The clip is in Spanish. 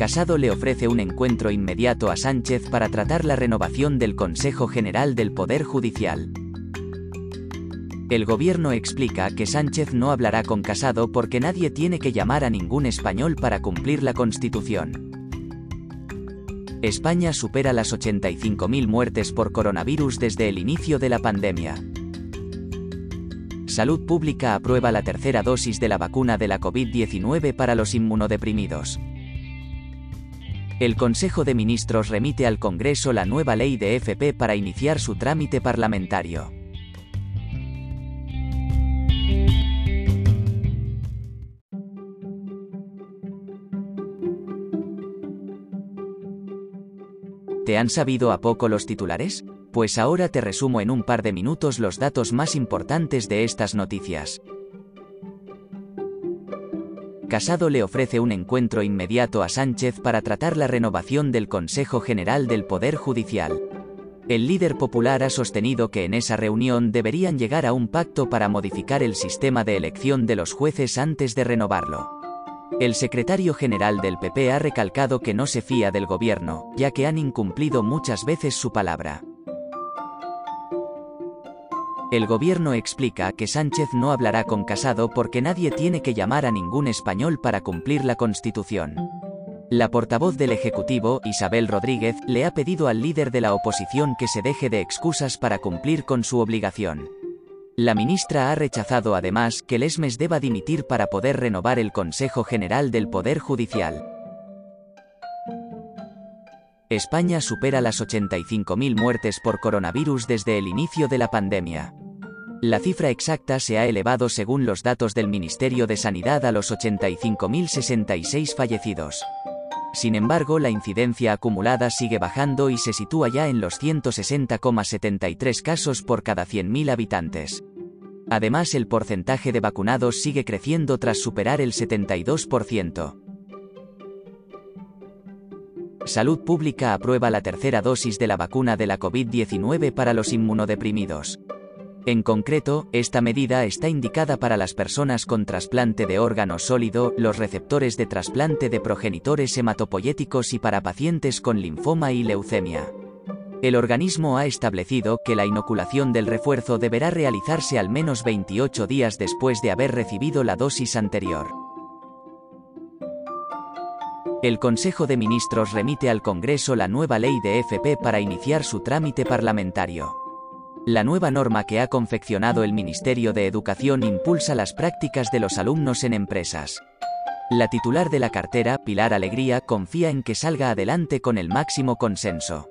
Casado le ofrece un encuentro inmediato a Sánchez para tratar la renovación del Consejo General del Poder Judicial. El gobierno explica que Sánchez no hablará con Casado porque nadie tiene que llamar a ningún español para cumplir la Constitución. España supera las 85.000 muertes por coronavirus desde el inicio de la pandemia. Salud Pública aprueba la tercera dosis de la vacuna de la COVID-19 para los inmunodeprimidos. El Consejo de Ministros remite al Congreso la nueva ley de FP para iniciar su trámite parlamentario. ¿Te han sabido a poco los titulares? Pues ahora te resumo en un par de minutos los datos más importantes de estas noticias. Casado le ofrece un encuentro inmediato a Sánchez para tratar la renovación del Consejo General del Poder Judicial. El líder popular ha sostenido que en esa reunión deberían llegar a un pacto para modificar el sistema de elección de los jueces antes de renovarlo. El secretario general del PP ha recalcado que no se fía del gobierno, ya que han incumplido muchas veces su palabra. El gobierno explica que Sánchez no hablará con Casado porque nadie tiene que llamar a ningún español para cumplir la Constitución. La portavoz del Ejecutivo, Isabel Rodríguez, le ha pedido al líder de la oposición que se deje de excusas para cumplir con su obligación. La ministra ha rechazado además que Lesmes deba dimitir para poder renovar el Consejo General del Poder Judicial. España supera las 85.000 muertes por coronavirus desde el inicio de la pandemia. La cifra exacta se ha elevado según los datos del Ministerio de Sanidad a los 85.066 fallecidos. Sin embargo, la incidencia acumulada sigue bajando y se sitúa ya en los 160,73 casos por cada 100.000 habitantes. Además, el porcentaje de vacunados sigue creciendo tras superar el 72%. Salud Pública aprueba la tercera dosis de la vacuna de la COVID-19 para los inmunodeprimidos. En concreto, esta medida está indicada para las personas con trasplante de órgano sólido, los receptores de trasplante de progenitores hematopoyéticos y para pacientes con linfoma y leucemia. El organismo ha establecido que la inoculación del refuerzo deberá realizarse al menos 28 días después de haber recibido la dosis anterior. El Consejo de Ministros remite al Congreso la nueva ley de FP para iniciar su trámite parlamentario. La nueva norma que ha confeccionado el Ministerio de Educación impulsa las prácticas de los alumnos en empresas. La titular de la cartera, Pilar Alegría, confía en que salga adelante con el máximo consenso.